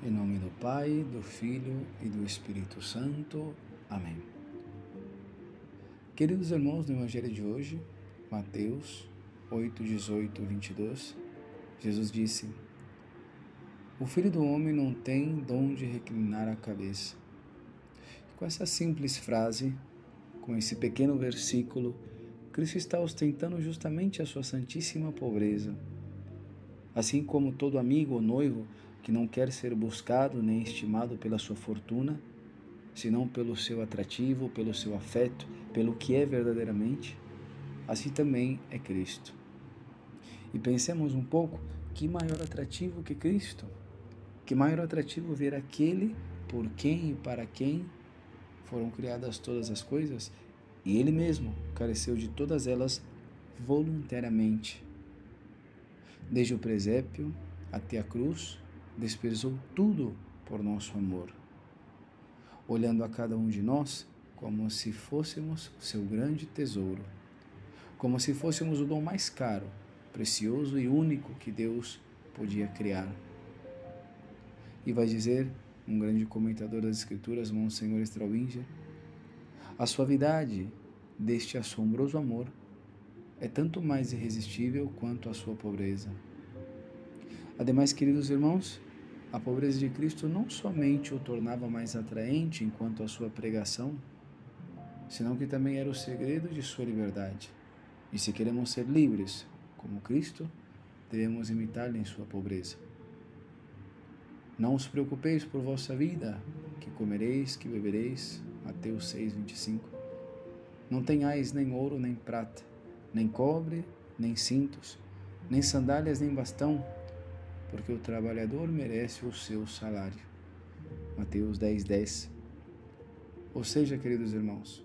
Em nome do Pai, do Filho e do Espírito Santo. Amém. Queridos irmãos, no Evangelho de hoje, Mateus 8, 18 22, Jesus disse: O filho do homem não tem dom de reclinar a cabeça. Com essa simples frase, com esse pequeno versículo, Cristo está ostentando justamente a sua santíssima pobreza. Assim como todo amigo ou noivo que não quer ser buscado nem estimado pela sua fortuna, senão pelo seu atrativo, pelo seu afeto, pelo que é verdadeiramente, assim também é Cristo. E pensemos um pouco, que maior atrativo que Cristo? Que maior atrativo ver aquele por quem e para quem foram criadas todas as coisas e ele mesmo careceu de todas elas voluntariamente. Desde o presépio até a cruz, despesou tudo por nosso amor, olhando a cada um de nós como se fôssemos seu grande tesouro, como se fôssemos o dom mais caro, precioso e único que Deus podia criar. E vai dizer um grande comentador das Escrituras, Monsenhor Straubinger, a suavidade deste assombroso amor é tanto mais irresistível quanto a sua pobreza. Ademais, queridos irmãos, a pobreza de Cristo não somente o tornava mais atraente enquanto a sua pregação, senão que também era o segredo de sua liberdade. E se queremos ser livres, como Cristo, devemos imitá-lo em sua pobreza. Não os preocupeis por vossa vida, que comereis, que bebereis. Mateus 6, 25. Não tenhais nem ouro, nem prata, nem cobre, nem cintos, nem sandálias, nem bastão porque o trabalhador merece o seu salário. Mateus 10, 10. Ou seja, queridos irmãos,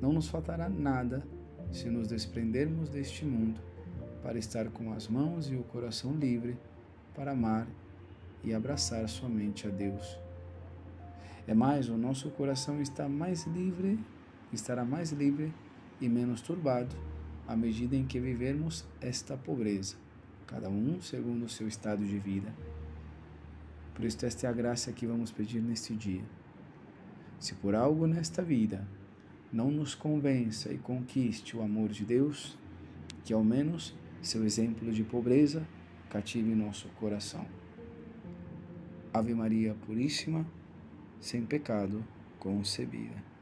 não nos faltará nada se nos desprendermos deste mundo para estar com as mãos e o coração livre para amar e abraçar somente a Deus. É mais, o nosso coração está mais livre, estará mais livre e menos turbado à medida em que vivermos esta pobreza cada um segundo o seu estado de vida. Por isso, esta é a graça que vamos pedir neste dia. Se por algo nesta vida não nos convença e conquiste o amor de Deus, que ao menos seu exemplo de pobreza cative nosso coração. Ave Maria Puríssima, sem pecado concebida.